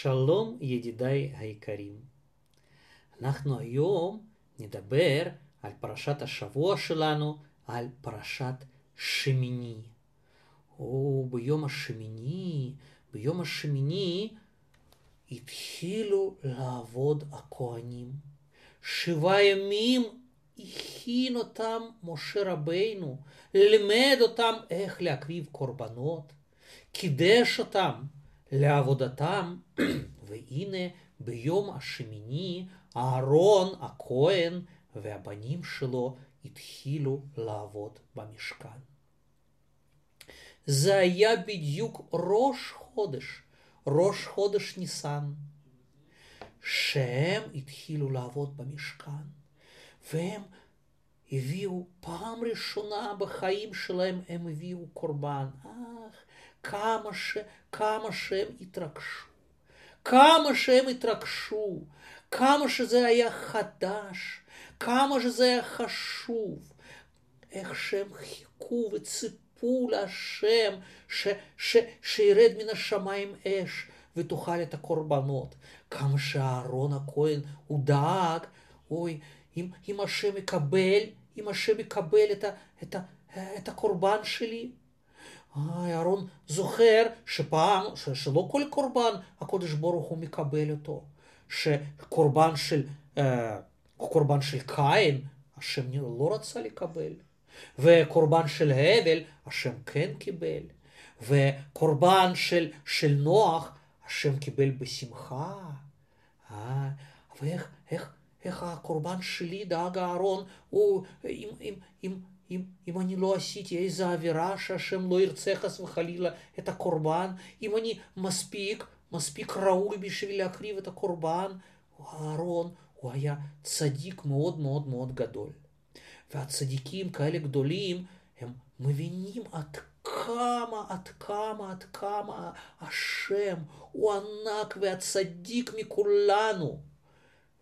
שלום ידידיי היקרים. אנחנו היום נדבר על פרשת השבוע שלנו, על פרשת שמיני. או ביום השמיני, ביום השמיני התחילו לעבוד הכהנים. שבעה ימים הכין אותם משה רבינו, לימד אותם איך להקריב קורבנות, קידש אותם לעבודתם, והנה ביום השמיני אהרון הכהן והבנים שלו התחילו לעבוד במשכן. זה היה בדיוק ראש חודש, ראש חודש ניסן, שהם התחילו לעבוד במשכן, והם הביאו פעם ראשונה בחיים שלהם, הם הביאו קורבן. אך, כמה, ש, כמה שהם התרגשו, כמה שהם התרגשו, כמה שזה היה חדש, כמה שזה היה חשוב, איך שהם חיכו וציפו להשם ש, ש, שירד מן השמיים אש ותאכל את הקורבנות. כמה שאהרון הכהן הוא דאג, אוי, אם, אם השם יקבל, אם השם יקבל את, ה, את, ה, את הקורבן שלי, אהרון זוכר שפעם, שלא כל קורבן הקודש ברוך הוא מקבל אותו, שקורבן של, אה, קורבן של קין, השם לא רצה לקבל, וקורבן של הבל, השם כן קיבל, וקורבן של, של נוח, השם קיבל בשמחה. אה, ואיך איך, איך הקורבן שלי, דאג אהרון, הוא, אם, אם, אם, אם, אם אני לא עשיתי איזה עבירה שהשם לא ירצה חס וחלילה את הקורבן, אם אני מספיק, מספיק ראוי בשביל להקריב את הקורבן, אהרון הוא היה צדיק מאוד מאוד מאוד גדול. והצדיקים כאלה גדולים, הם מבינים עד כמה, עד כמה, עד כמה השם הוא ענק והצדיק מכולנו.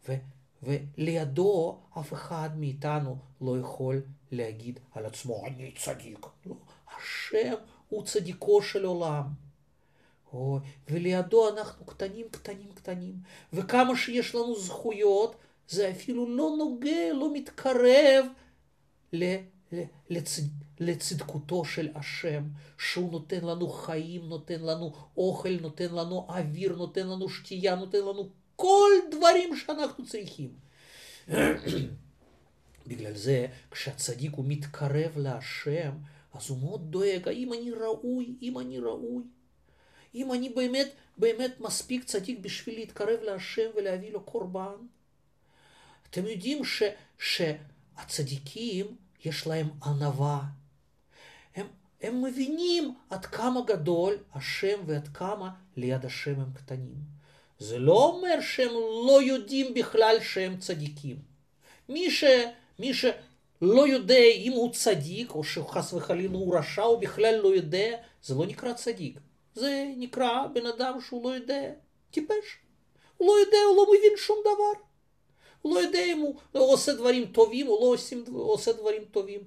ו, ולידו אף אחד מאיתנו לא יכול להגיד על עצמו, אני צדיק. לא, השם הוא צדיקו של עולם. או, ולידו אנחנו קטנים, קטנים, קטנים. וכמה שיש לנו זכויות, זה אפילו לא נוגע, לא מתקרב ל, ל, לצד, לצדקותו של השם, שהוא נותן לנו חיים, נותן לנו אוכל, נותן לנו אוויר, נותן לנו שתייה, נותן לנו כל דברים שאנחנו צריכים. בגלל זה, כשהצדיק הוא מתקרב להשם, אז הוא מאוד דואג, האם אני ראוי, אם אני ראוי. אם אני באמת, באמת מספיק צדיק בשביל להתקרב להשם ולהביא לו קורבן. אתם יודעים ש, שהצדיקים יש להם ענווה. הם, הם מבינים עד כמה גדול השם ועד כמה ליד השם הם קטנים. זה לא אומר שהם לא יודעים בכלל שהם צדיקים. מי ש... מי שלא יודע אם הוא צדיק, או שחס וחלילה הוא רשע, הוא בכלל לא יודע, זה לא נקרא צדיק. זה נקרא בן אדם שהוא לא יודע, טיפש. הוא לא יודע, הוא לא מבין שום דבר. הוא לא יודע אם הוא עושה דברים טובים או לא עושים, עושה דברים טובים.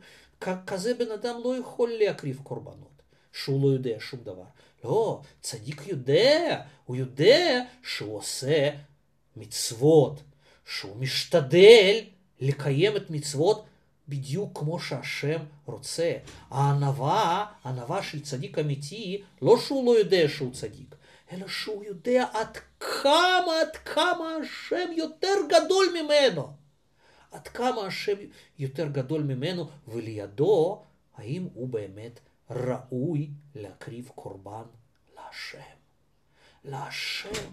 כזה בן אדם לא יכול להקריב קורבנות, שהוא לא יודע שום דבר. לא, צדיק יודע, הוא יודע שהוא עושה מצוות, שהוא משתדל לקיים את מצוות בדיוק כמו שהשם רוצה. הענווה, הענווה של צדיק אמיתי, לא שהוא לא יודע שהוא צדיק, אלא שהוא יודע עד כמה, עד כמה השם יותר גדול ממנו. עד כמה השם יותר גדול ממנו, ולידו, האם הוא באמת ראוי להקריב קורבן להשם. להשם.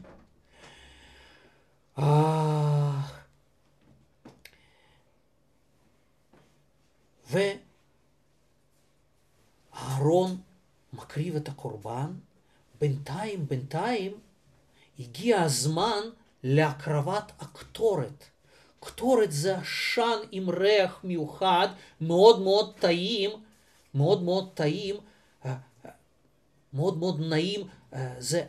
ואהרון מקריב את הקורבן, בינתיים, בינתיים, הגיע הזמן להקרבת הקטורת. קטורת זה עשן עם ריח מיוחד, מאוד מאוד טעים, מאוד מאוד טעים, אה, מאוד מאוד נעים, אה, זה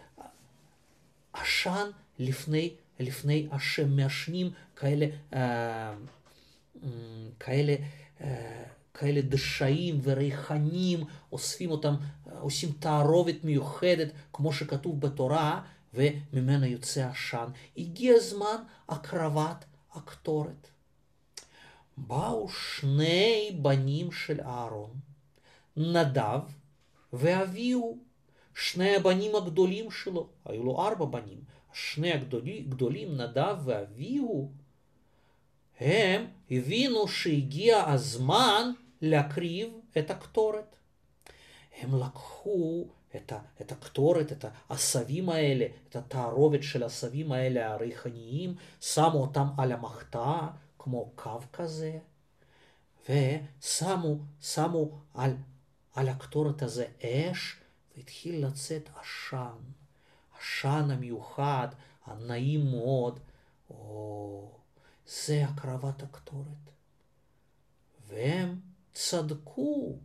עשן לפני, לפני השם מעשנים כאלה, אה, כאלה כאלה דשאים וריחנים, אוספים אותם, עושים תערובת מיוחדת, כמו שכתוב בתורה, וממנה יוצא עשן. הגיע זמן הקרבת הקטורת. באו שני בנים של אהרון, נדב ואביהו, שני הבנים הגדולים שלו, היו לו ארבע בנים, שני הגדולים, נדב ואביהו, הם הבינו שהגיע הזמן להקריב את הקטורת. הם לקחו את, ה, את הקטורת, את העשבים האלה, את התערובת של העשבים האלה הריחניים, שמו אותם על המחתה, כמו קו כזה, ושמו שמו על, על הקטורת הזה אש, והתחיל לצאת עשן, עשן המיוחד, הנעים מאוד. או, זה הקרבת הקטורת. והם צדקו,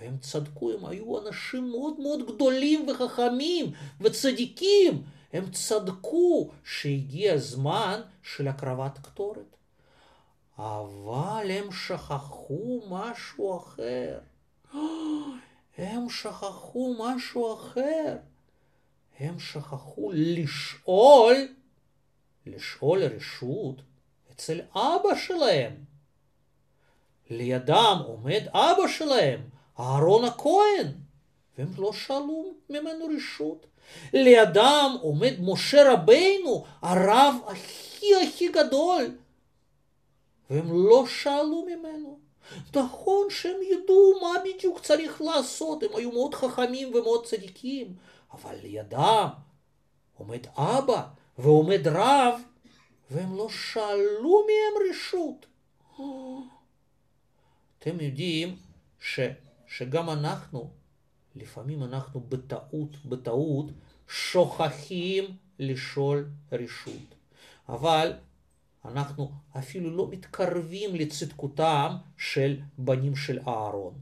והם צדקו, הם היו אנשים מאוד מאוד גדולים וחכמים וצדיקים. הם צדקו שהגיע הזמן של הקרבת קטורת. אבל הם שכחו משהו אחר. הם שכחו משהו אחר. הם שכחו לשאול, לשאול רשות אצל אבא שלהם. לידם עומד אבא שלהם, אהרון הכהן, והם לא שאלו ממנו רשות. לידם עומד משה רבינו, הרב הכי הכי גדול, והם לא שאלו ממנו. נכון שהם ידעו מה בדיוק צריך לעשות, הם היו מאוד חכמים ומאוד צדיקים, אבל לידם עומד אבא ועומד רב, והם לא שאלו מהם רשות. אתם יודעים ש, שגם אנחנו, לפעמים אנחנו בטעות, בטעות, שוכחים לשאול רשות. אבל אנחנו אפילו לא מתקרבים לצדקותם של בנים של אהרון.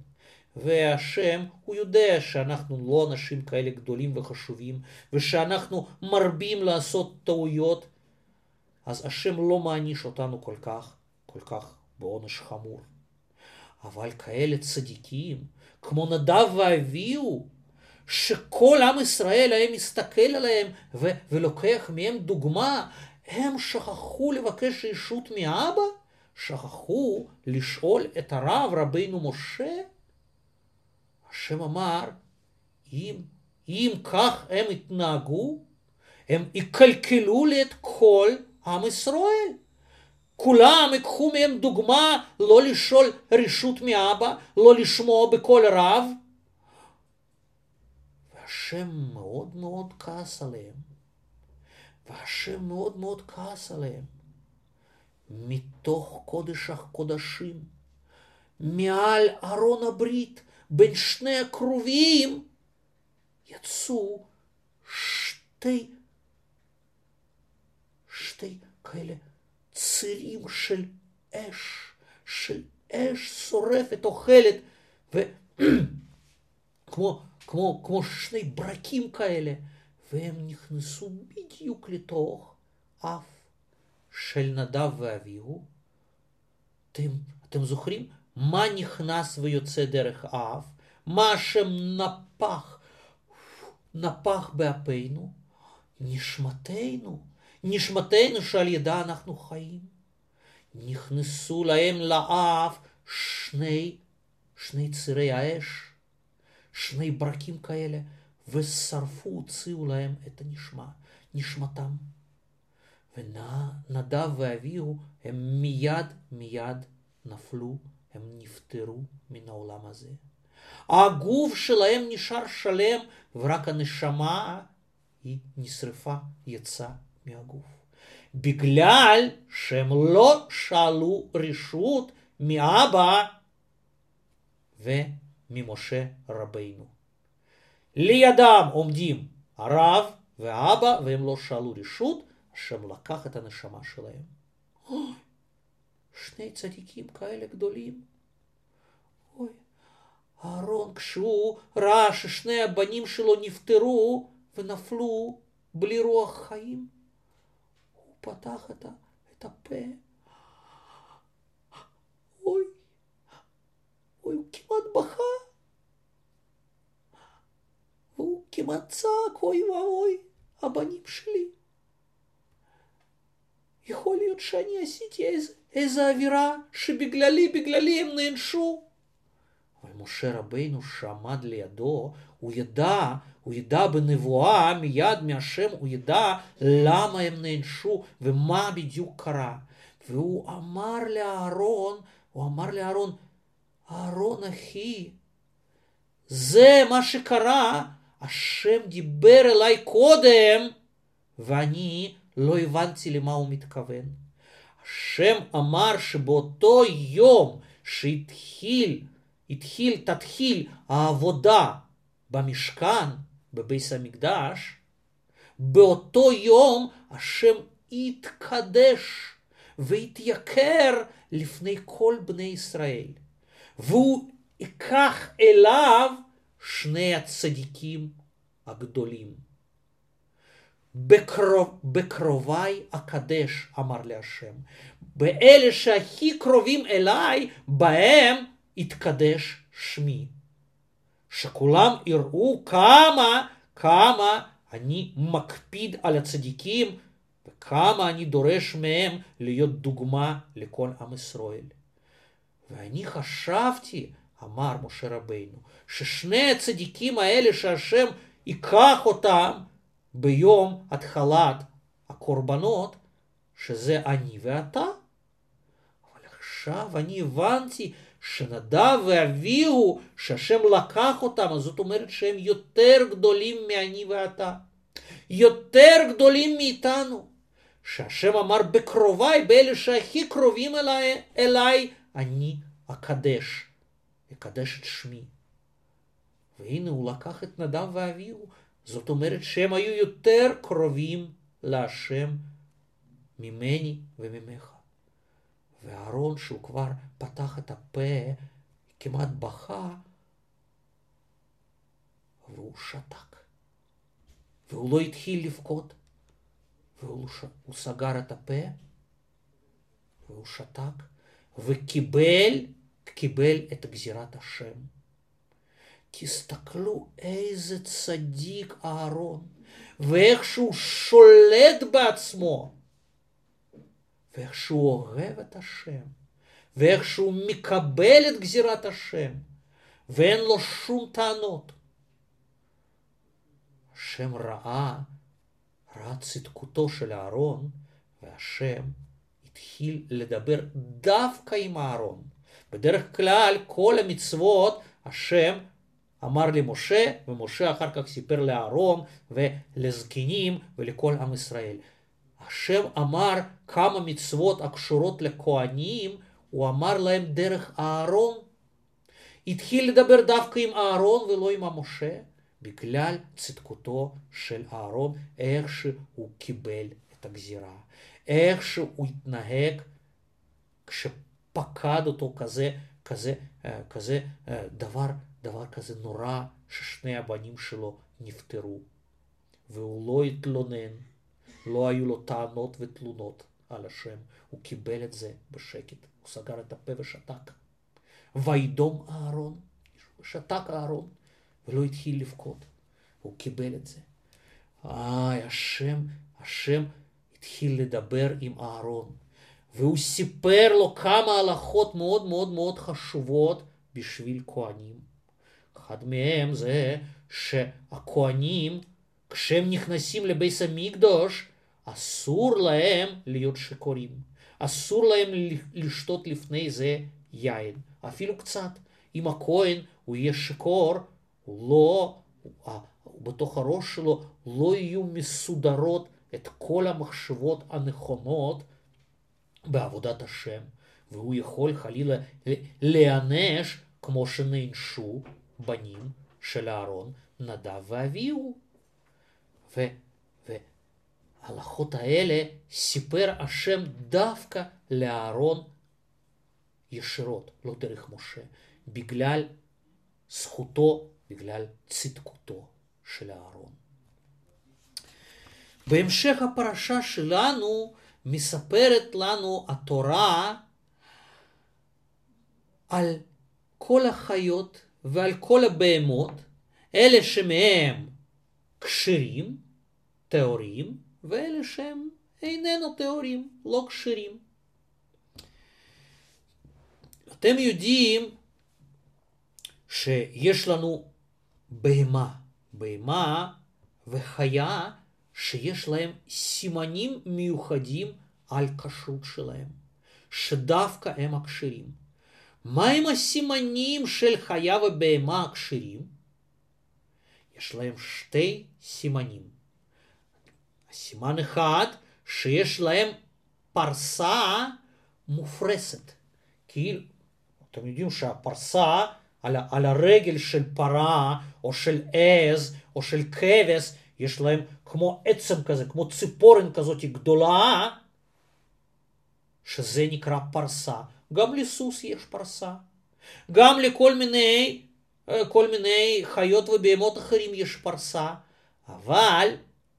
והשם, הוא יודע שאנחנו לא אנשים כאלה גדולים וחשובים, ושאנחנו מרבים לעשות טעויות, אז השם לא מעניש אותנו כל כך, כל כך בעונש חמור. אבל כאלה צדיקים, כמו נדב ואביהו, שכל עם ישראל היה מסתכל עליהם ו- ולוקח מהם דוגמה, הם שכחו לבקש רשות מאבא? שכחו לשאול את הרב רבינו משה? השם אמר, אם, אם כך הם יתנהגו, הם יקלקלו לי את כל עם ישראל. כולם ייקחו מהם דוגמה לא לשאול רשות מאבא, לא לשמוע בקול רב. והשם מאוד מאוד כעס עליהם. והשם מאוד מאוד כעס עליהם. מתוך קודש הקודשים, מעל ארון הברית, בין שני הקרובים, יצאו שתי, שתי כאלה צירים של אש, של אש שורפת, אוכלת, וכמו כמו, כמו שני ברקים כאלה, והם נכנסו בדיוק לתוך אף של נדב ואביהו. אתם, אתם זוכרים מה נכנס ויוצא דרך האף? מה השם נפח, נפח באפינו? נשמתנו, נשמתנו שעל ידה אנחנו חיים. נכנסו להם לאף שני, שני צירי האש, שני ברקים כאלה, ושרפו, הוציאו להם את הנשמה, נשמתם. ונדב ואביהו הם מיד מיד נפלו, הם נפטרו מן העולם הזה. הגוף שלהם נשאר שלם, ורק הנשמה היא נשרפה, יצאה מהגוף. בגלל שהם לא שאלו רשות מאבא וממשה רבינו. לידם עומדים הרב והאבא, והם לא שאלו רשות, השם לקח את הנשמה שלהם. אוי, שני צדיקים כאלה גדולים. אוי, אהרון, כשהוא ראה ששני הבנים שלו נפטרו ונפלו בלי רוח חיים, הוא פתח את, את הפה. אוי, אוי, הוא כמעט בכה. והוא כמעט צעק, אוי ואוי, הבנים שלי. יכול להיות שאני עשיתי איזה, איזה אווירה שבגללי, בגללי הם נענשו. אבל משה רבינו שעמד לידו, הוא ידע, הוא ידע בנבואה מיד מהשם, הוא ידע למה הם נענשו ומה בדיוק קרה. והוא אמר לאהרון, הוא אמר לאהרון, אהרון אחי, זה מה שקרה, השם דיבר אליי קודם, ואני לא הבנתי למה הוא מתכוון. השם אמר שבאותו יום שהתחיל, התחיל, תתחיל העבודה במשכן, בביס המקדש, באותו יום השם יתקדש ויתייקר לפני כל בני ישראל. והוא ייקח אליו שני הצדיקים הגדולים. בקרוב, בקרוביי אקדש, אמר להשם. באלה שהכי קרובים אליי, בהם יתקדש שמי. שכולם יראו כמה, כמה אני מקפיד על הצדיקים וכמה אני דורש מהם להיות דוגמה לכל עם ישראל. ואני חשבתי, אמר משה רבינו, ששני הצדיקים האלה שהשם ייקח אותם ביום התחלת הקורבנות, שזה אני ואתה. אבל עכשיו אני הבנתי שנדב ואביהו, שהשם לקח אותם, אז זאת אומרת שהם יותר גדולים מאני ואתה. יותר גדולים מאיתנו. שהשם אמר בקרוביי, באלה שהכי קרובים אליי, אליי אני אקדש. אקדש את שמי. והנה הוא לקח את נדב ואביהו, זאת אומרת שהם היו יותר קרובים להשם ממני וממך. ואהרון, שהוא כבר פתח את הפה, כמעט בכה, והוא שתק. והוא לא התחיל לבכות, והוא. סגר את הפה, והוא שתק, וקיבל, קיבל את גזירת השם. תסתכלו איזה צדיק אהרון, ואיך שהוא שולט בעצמו, ואיך שהוא אוהב את השם, ואיך שהוא מקבל את גזירת השם, ואין לו שום טענות. השם ראה, ראה צדקותו של אהרון, והשם התחיל לדבר דווקא עם אהרון. בדרך כלל כל המצוות השם אמר למשה, ומשה אחר כך סיפר לאהרון ולזקנים ולכל עם ישראל. השם אמר כמה מצוות הקשורות לכהנים, הוא אמר להם דרך אהרון. התחיל לדבר דווקא עם אהרון ולא עם המשה, בגלל צדקותו של אהרון, איך שהוא קיבל את הגזירה, איך שהוא התנהג כשפקד אותו כזה, כזה, אה, כזה אה, דבר דבר כזה נורא ששני הבנים שלו נפטרו. והוא לא התלונן, לא היו לו טענות ותלונות על השם, הוא קיבל את זה בשקט, הוא סגר את הפה ושתק. וידום אהרון, שתק אהרון, ולא התחיל לבכות, הוא קיבל את זה. איי, השם, השם התחיל לדבר עם אהרון, והוא סיפר לו כמה הלכות מאוד מאוד מאוד חשובות בשביל כהנים. אחד מהם זה שהכוהנים, כשהם נכנסים לבית המקדוש, אסור להם להיות שיכורים. אסור להם לשתות לפני זה יין, אפילו קצת. אם הכהן הוא יהיה שיכור, לא, בתוך הראש שלו לא יהיו מסודרות את כל המחשבות הנכונות בעבודת השם, והוא יכול חלילה להיענש כמו שנענשו בנים של אהרון, נדב ואביהו. וההלכות האלה סיפר השם דווקא לאהרון ישירות, לא דרך משה, בגלל זכותו, בגלל צדקותו של אהרון. בהמשך הפרשה שלנו מספרת לנו התורה על כל החיות ועל כל הבהמות, אלה שמהם כשרים, טהורים, ואלה שהם איננו טהורים, לא כשרים. אתם יודעים שיש לנו בהמה, בהמה וחיה שיש להם סימנים מיוחדים על כשרות שלהם, שדווקא הם הכשרים. מהם הסימנים של חיה ובהמה הכשרים? יש להם שתי סימנים. סימן אחד, שיש להם פרסה מופרסת. כאילו, אתם יודעים שהפרסה על, על הרגל של פרה, או של עז, או של כבש, יש להם כמו עצם כזה, כמו ציפורן כזאת גדולה, שזה נקרא פרסה. גם לסוס יש פרסה. גם לכל מיני, כל מיני חיות ובהמות אחרים יש פרסה, אבל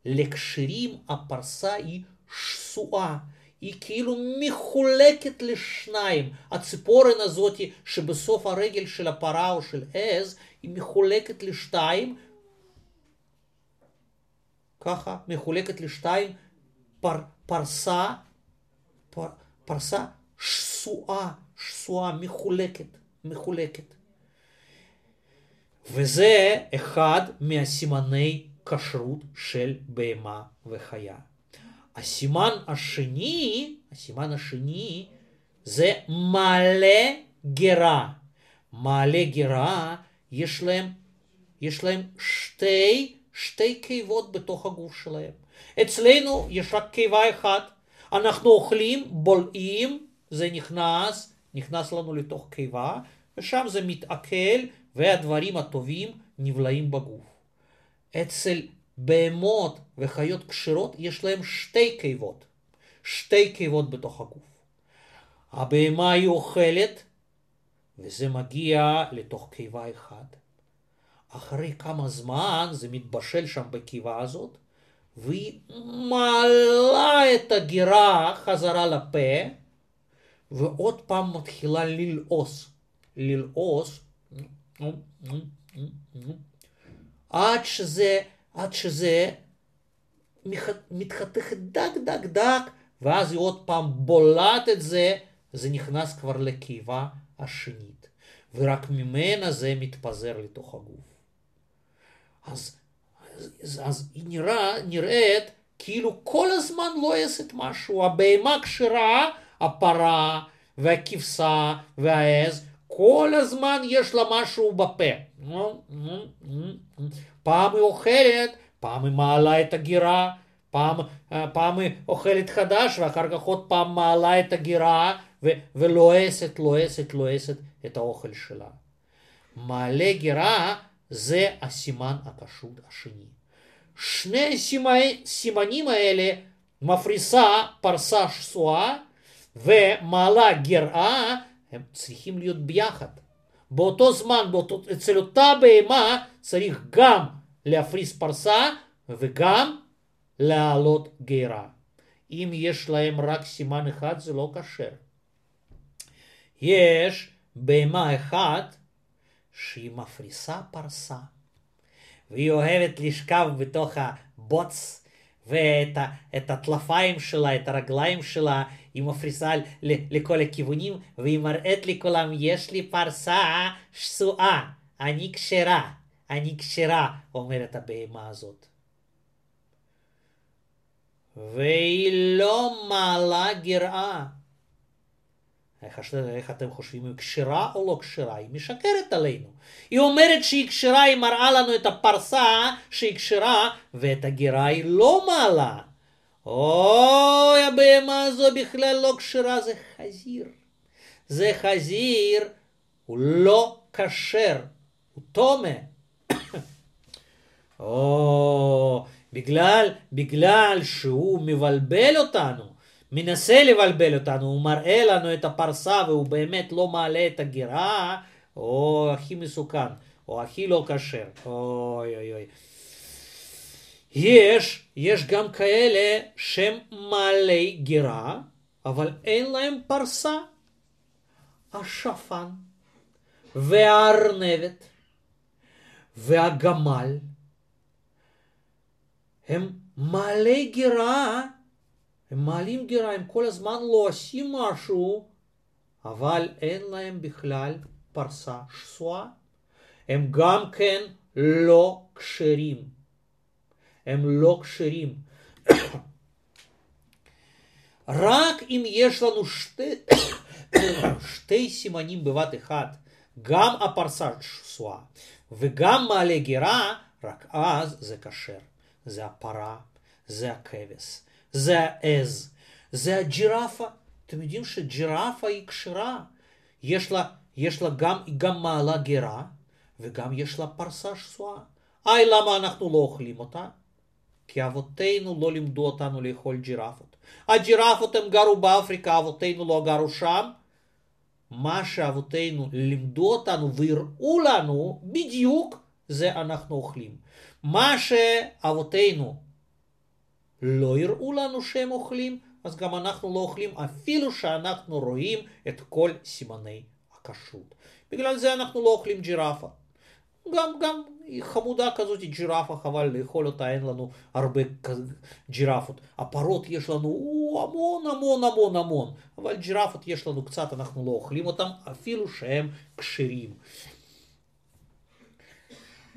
לקשרים הפרסה היא שסועה. היא כאילו מחולקת לשניים. הציפורן הזאת שבסוף הרגל של הפרה או של עז, היא מחולקת לשתיים. ככה, מחולקת לשתיים, פר, פרסה, פר, פרסה שסועה, שסועה, מחולקת, מחולקת. וזה אחד מהסימני כשרות של בהמה וחיה. הסימן השני, הסימן השני זה מעלה גרה. מעלה גרה יש להם, יש להם שתי, שתי קיבות בתוך הגוף שלהם. אצלנו יש רק קיבה אחת. אנחנו אוכלים, בולעים, זה נכנס, נכנס לנו לתוך קיבה, ושם זה מתעכל, והדברים הטובים נבלעים בגוף. אצל בהמות וחיות כשרות יש להם שתי קיבות, שתי קיבות בתוך הגוף. הבהמה היא אוכלת וזה מגיע לתוך קיבה אחת. אחרי כמה זמן זה מתבשל שם בקיבה הזאת והיא מעלה את הגירה חזרה לפה ועוד פעם מתחילה ללעוס, ללעוס עד שזה עד שזה מתחתך דק דק דק, ואז היא עוד פעם בולעת את זה, זה נכנס כבר לקיבה השנית, ורק ממנה זה מתפזר לתוך הגוף. אז, אז, אז היא נראה, נראית כאילו כל הזמן לועסת משהו, הבהמה כשרה, הפרה והכבשה והעז, כל הזמן יש לה משהו בפה. פעם היא אוכלת, פעם היא מעלה את הגירה, פעם, פעם היא אוכלת חדש ואחר כך עוד פעם מעלה את הגירה ו- ולועסת, לועסת, לועסת את האוכל שלה. מעלה גירה זה הסימן הקשות השני. שני הסימנים האלה מפריסה פרסה שסועה ומעלה גרעה הם צריכים להיות ביחד. באותו זמן, באותו, אצל אותה בהמה צריך גם להפריס פרסה וגם להעלות גרה. אם יש להם רק סימן אחד זה לא כשר. יש בהמה אחת שהיא מפריסה פרסה והיא אוהבת לשכב בתוך הבוץ ואת הטלפיים שלה, את הרגליים שלה, היא מפריסה לכל הכיוונים, והיא מראית לכולם, יש לי פרסה שסועה, אני כשרה, אני כשרה, אומרת הבהמה הזאת. והיא לא מעלה גרעה. איך, איך אתם חושבים, היא כשרה או לא כשרה? היא משקרת עלינו. היא אומרת שהיא כשרה, היא מראה לנו את הפרסה שהיא כשרה, ואת הגרה היא לא מעלה. אוי, הבהמה הזו בכלל לא כשרה, זה חזיר. זה חזיר, הוא לא כשר, הוא טומא. או, בגלל, בגלל שהוא מבלבל אותנו, מנסה לבלבל אותנו, הוא מראה לנו את הפרסה והוא באמת לא מעלה את הגירה, או הכי מסוכן, או הכי לא כשר, אוי אוי אוי. יש, יש גם כאלה שהם מעלי גירה, אבל אין להם פרסה. השפן והארנבת והגמל הם מעלי גירה, הם מעלים גירה, הם כל הזמן לא עושים משהו, אבל אין להם בכלל פרסה שסועה. הם גם כן לא כשרים. הם לא כשרים. רק אם יש לנו שתי, שתי סימנים בבת אחת, גם הפרסה שסועה וגם מעלה גירה, רק אז זה כשר. זה הפרה, זה הכבש, זה העז, זה הג'ירפה. אתם יודעים שג'ירפה היא כשרה. יש לה, יש לה גם, גם מעלה גירה וגם יש לה פרסה שסועה. היי, למה אנחנו לא אוכלים אותה? כי אבותינו לא לימדו אותנו לאכול ג'ירפות. הג'ירפות הם גרו באפריקה, אבותינו לא גרו שם. מה שאבותינו לימדו אותנו והראו לנו בדיוק זה אנחנו אוכלים. מה שאבותינו לא הראו לנו שהם אוכלים, אז גם אנחנו לא אוכלים אפילו שאנחנו רואים את כל סימני הכשרות. בגלל זה אנחנו לא אוכלים ג'ירפה. גם, גם חמודה כזאת, ג'ירפה, חבל לאכול אותה, אין לנו הרבה ג'ירפות. הפרות יש לנו המון המון המון המון, אבל ג'ירפות יש לנו קצת, אנחנו לא אוכלים אותם, אפילו שהם כשרים.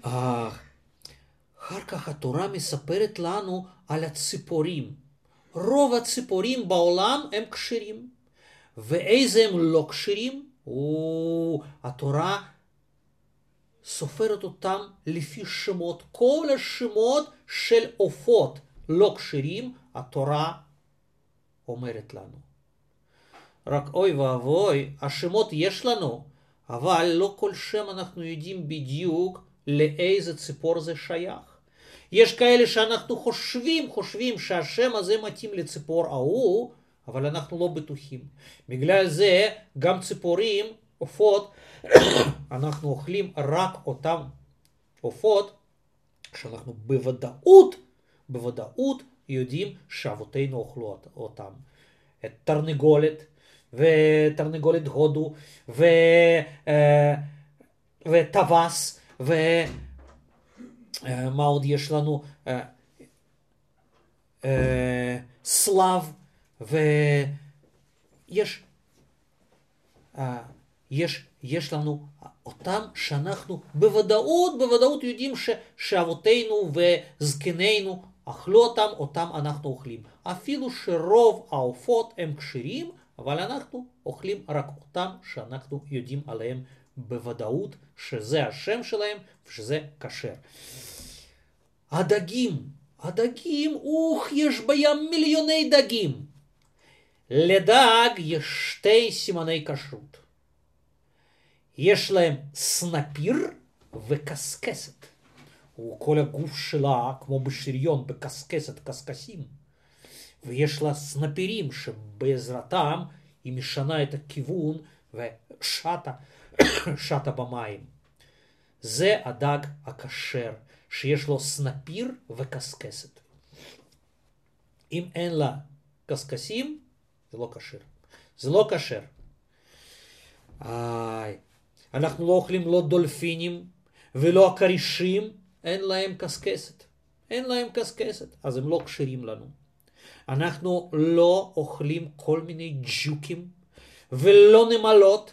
אחר כך התורה מספרת לנו על הציפורים. רוב הציפורים בעולם הם כשרים. ואיזה הם לא כשרים? התורה סופרת אותם לפי שמות. כל השמות של עופות לא כשרים, התורה אומרת לנו. רק אוי ואבוי, השמות יש לנו, אבל לא כל שם אנחנו יודעים בדיוק לאיזה ציפור זה שייך. יש כאלה שאנחנו חושבים, חושבים שהשם הזה מתאים לציפור ההוא, אבל אנחנו לא בטוחים. בגלל זה גם ציפורים, עופות, אנחנו אוכלים רק אותם עופות שאנחנו בוודאות, בוודאות יודעים שאבותינו אכלו אותם. את תרנגולת ותרנגולת הודו ו... אה, וטווס ומה עוד יש לנו? אה, אה, שליו ויש יש, יש לנו אותם שאנחנו בוודאות, בוודאות יודעים ש, שאבותינו וזקנינו אכלו אותם, אותם אנחנו אוכלים. אפילו שרוב העופות הם כשרים, אבל אנחנו אוכלים רק אותם שאנחנו יודעים עליהם בוודאות שזה השם שלהם ושזה כשר. הדגים, הדגים, אוח, יש בים מיליוני דגים. לדג יש שתי סימני כשרות. יש להם סנפיר וקסקסת. כל הגוף שלה, כמו בשריון, בקסקסת קשקשים. ויש לה סנפירים שבעזרתם היא משנה את הכיוון ושטה, שטה במים. זה הדג הכשר, שיש לו סנפיר וקסקסת. אם אין לה קשקשים, זה לא כשר. זה לא כשר. איי. אנחנו לא אוכלים לא דולפינים ולא הכרישים, אין להם קשקשת. אין להם קשקשת, אז הם לא כשרים לנו. אנחנו לא אוכלים כל מיני ג'וקים ולא נמלות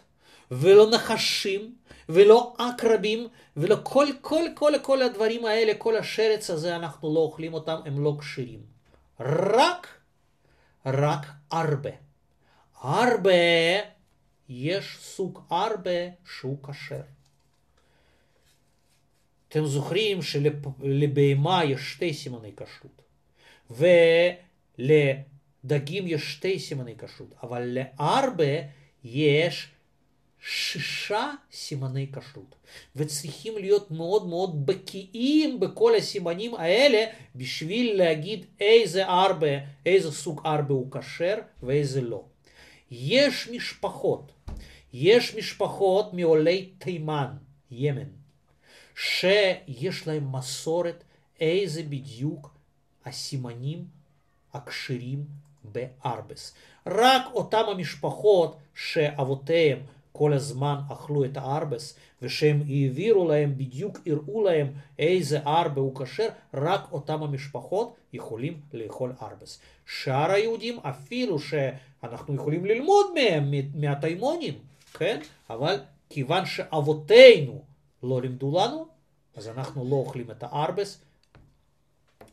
ולא נחשים ולא עקרבים ולא כל, כל, כל, כל הדברים האלה, כל השרץ הזה, אנחנו לא אוכלים אותם, הם לא כשרים. רק, רק ארבה. ארבה יש סוג ארבה שהוא כשר. אתם זוכרים שלבהמה יש שתי סימני כשרות, ולדגים יש שתי סימני כשרות, אבל לארבה יש שישה סימני כשרות, וצריכים להיות מאוד מאוד בקיאים בכל הסימנים האלה בשביל להגיד איזה ארבה, איזה סוג ארבה הוא כשר ואיזה לא. יש משפחות, יש משפחות מעולי תימן, ימן, שיש להם מסורת איזה בדיוק הסימנים הכשרים בארבס. רק אותם המשפחות שאבותיהם כל הזמן אכלו את הארבס, ושהם העבירו להם, בדיוק הראו להם איזה ארבה הוא כשר, רק אותם המשפחות יכולים לאכול ארבס. שאר היהודים, אפילו שאנחנו יכולים ללמוד מהם, מהתימונים, כן? אבל כיוון שאבותינו לא לימדו לנו, אז אנחנו לא אוכלים את הארבס.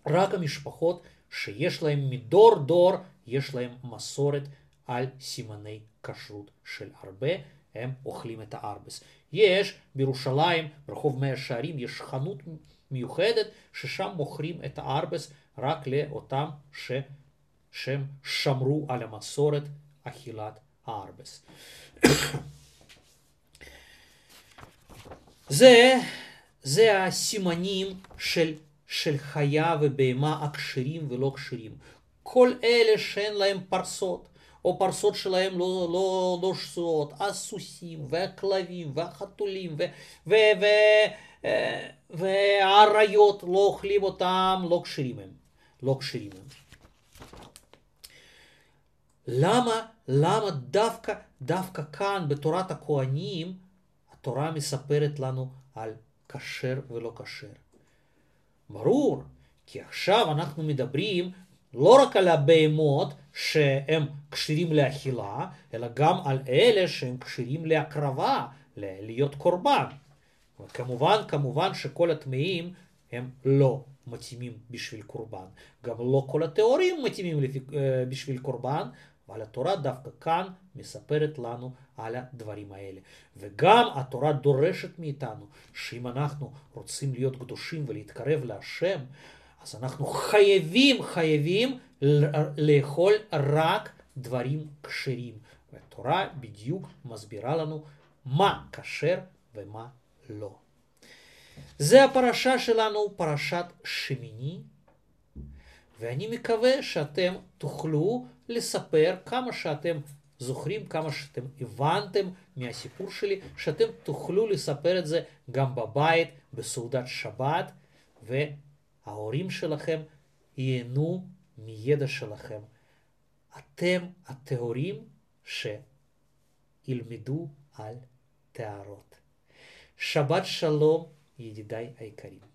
רק המשפחות שיש להם מדור דור, יש להם מסורת על סימני כשרות של הרבה, הם אוכלים את הארבס. יש בירושלים, ברחוב מאה שערים, יש חנות מיוחדת ששם מוכרים את הארבס רק לאותם ש... שהם שמרו על המסורת אכילת הארבס. זה, זה הסימנים של, של חיה ובהמה הכשרים ולא כשרים. כל אלה שאין להם פרסות, או פרסות שלהם לא, לא, לא שסועות, הסוסים והכלבים והחתולים ו, ו, ו, אה, והאריות לא אוכלים אותם, לא כשרים הם. לא כשרים הם. למה, למה דווקא, דווקא כאן בתורת הכהנים התורה מספרת לנו על כשר ולא כשר? ברור, כי עכשיו אנחנו מדברים לא רק על הבהמות שהם כשרים לאכילה, אלא גם על אלה שהם כשרים להקרבה, להיות קורבן. כמובן, כמובן שכל הטמאים הם לא מתאימים בשביל קורבן. גם לא כל הטהורים מתאימים אה, בשביל קורבן, אבל התורה דווקא כאן מספרת לנו על הדברים האלה. וגם התורה דורשת מאיתנו שאם אנחנו רוצים להיות קדושים ולהתקרב להשם, אז אנחנו חייבים, חייבים לאכול רק דברים כשרים. והתורה בדיוק מסבירה לנו מה כשר ומה לא. זה הפרשה שלנו, פרשת שמיני, ואני מקווה שאתם תוכלו לספר כמה שאתם זוכרים, כמה שאתם הבנתם מהסיפור שלי, שאתם תוכלו לספר את זה גם בבית, בסעודת שבת, וההורים שלכם ייהנו מידע שלכם. אתם הטהורים שילמדו על טהרות. שבת שלום, ידידיי היקרים.